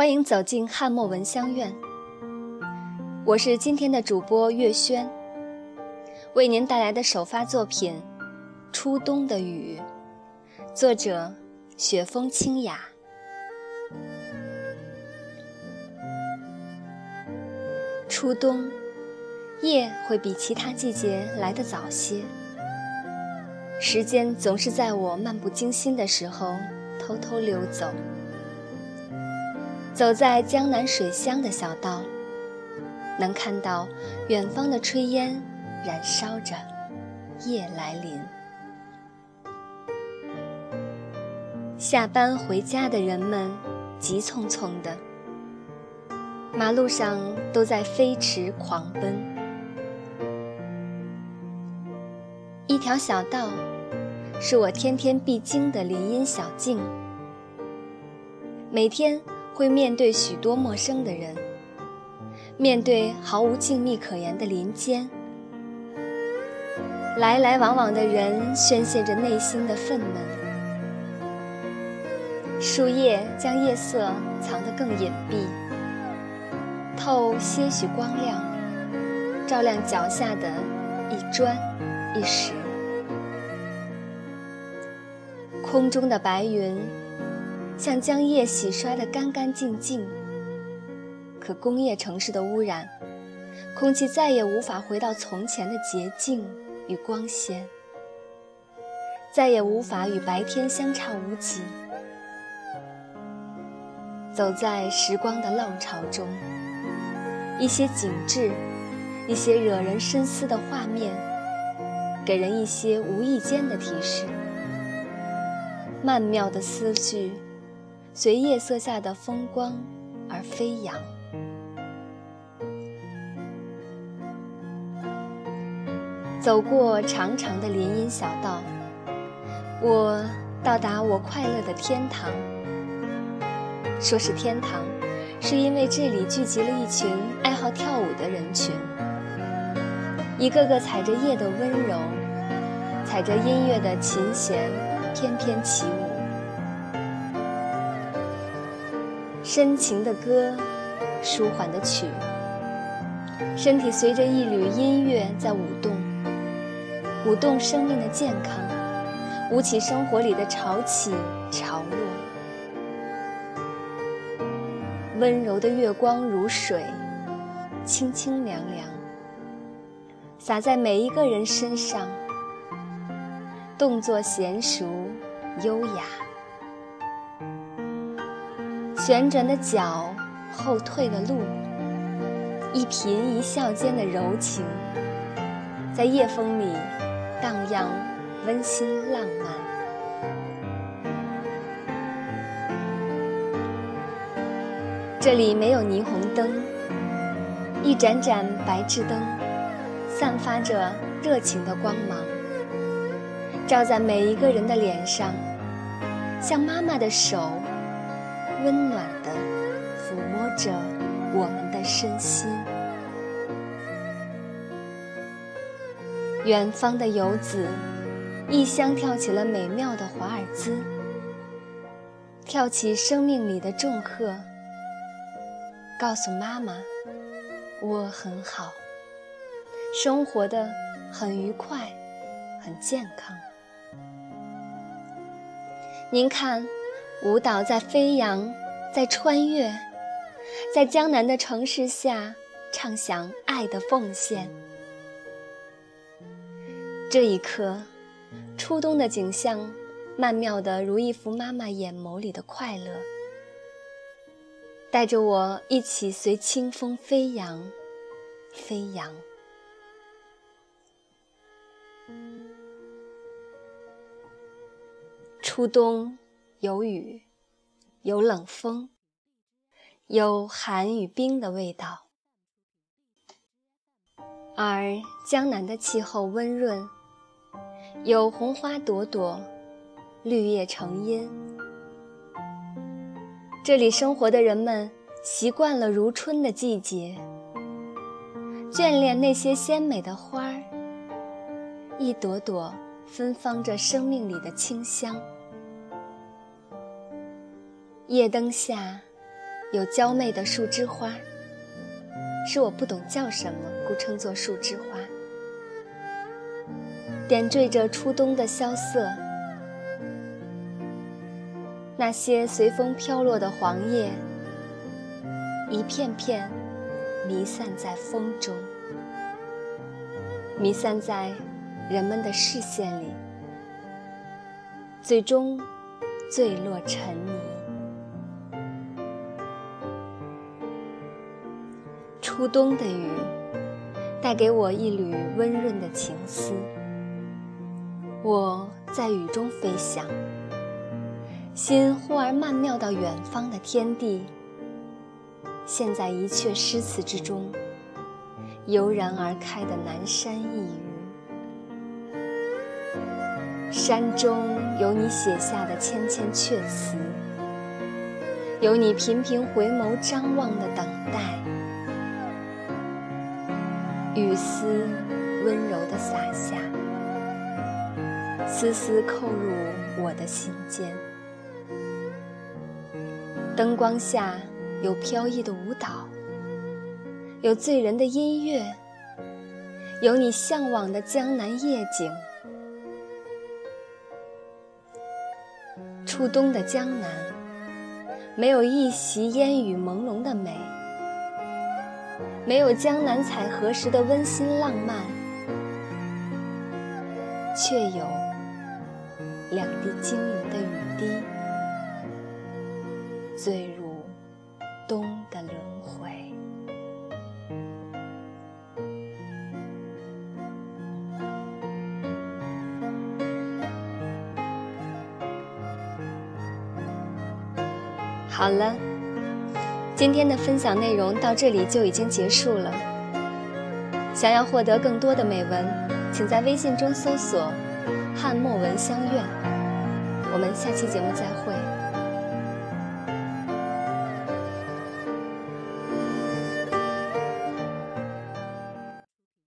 欢迎走进汉墨闻香院，我是今天的主播月轩，为您带来的首发作品《初冬的雨》，作者雪风清雅。初冬，夜会比其他季节来得早些，时间总是在我漫不经心的时候偷偷溜走。走在江南水乡的小道，能看到远方的炊烟燃烧着，夜来临。下班回家的人们急匆匆的，马路上都在飞驰狂奔。一条小道，是我天天必经的林荫小径，每天。会面对许多陌生的人，面对毫无静谧可言的林间，来来往往的人宣泄着内心的愤懑。树叶将夜色藏得更隐蔽，透些许光亮，照亮脚下的一砖一石。空中的白云。像将夜洗刷得干干净净。可工业城市的污染，空气再也无法回到从前的洁净与光鲜，再也无法与白天相差无几。走在时光的浪潮中，一些景致，一些惹人深思的画面，给人一些无意间的提示。曼妙的思绪。随夜色下的风光而飞扬。走过长长的林荫小道，我到达我快乐的天堂。说是天堂，是因为这里聚集了一群爱好跳舞的人群，一个个踩着夜的温柔，踩着音乐的琴弦，翩翩起舞。深情的歌，舒缓的曲，身体随着一缕音乐在舞动，舞动生命的健康，舞起生活里的潮起潮落。温柔的月光如水，清清凉凉，洒在每一个人身上，动作娴熟，优雅。旋转的脚，后退的路，一颦一笑间的柔情，在夜风里荡漾，温馨浪漫。这里没有霓虹灯，一盏盏白炽灯，散发着热情的光芒，照在每一个人的脸上，像妈妈的手。温暖地抚摸着我们的身心。远方的游子，异乡跳起了美妙的华尔兹，跳起生命里的重荷，告诉妈妈，我很好，生活的很愉快，很健康。您看。舞蹈在飞扬，在穿越，在江南的城市下，唱响爱的奉献。这一刻，初冬的景象，曼妙的如一幅妈妈眼眸里的快乐，带着我一起随清风飞扬，飞扬。初冬。有雨，有冷风，有寒与冰的味道。而江南的气候温润，有红花朵朵，绿叶成荫。这里生活的人们习惯了如春的季节，眷恋那些鲜美的花儿，一朵朵芬芳着生命里的清香。夜灯下，有娇媚的树枝花，是我不懂叫什么，故称作树枝花。点缀着初冬的萧瑟，那些随风飘落的黄叶，一片片弥散在风中，弥散在人们的视线里，最终坠落尘泥。初冬的雨，带给我一缕温润的情思。我在雨中飞翔，心忽而曼妙到远方的天地，陷在一阙诗词之中，油然而开的南山一隅。山中有你写下的千千阙词，有你频频回眸张望的等待，雨丝温柔地洒下。丝丝扣入我的心间，灯光下有飘逸的舞蹈，有醉人的音乐，有你向往的江南夜景。初冬的江南，没有一袭烟雨朦胧的美，没有江南采荷时的温馨浪漫，却有。两滴晶莹的雨滴，坠入冬的轮回。好了，今天的分享内容到这里就已经结束了。想要获得更多的美文，请在微信中搜索。汉墨文香苑，我们下期节目再会。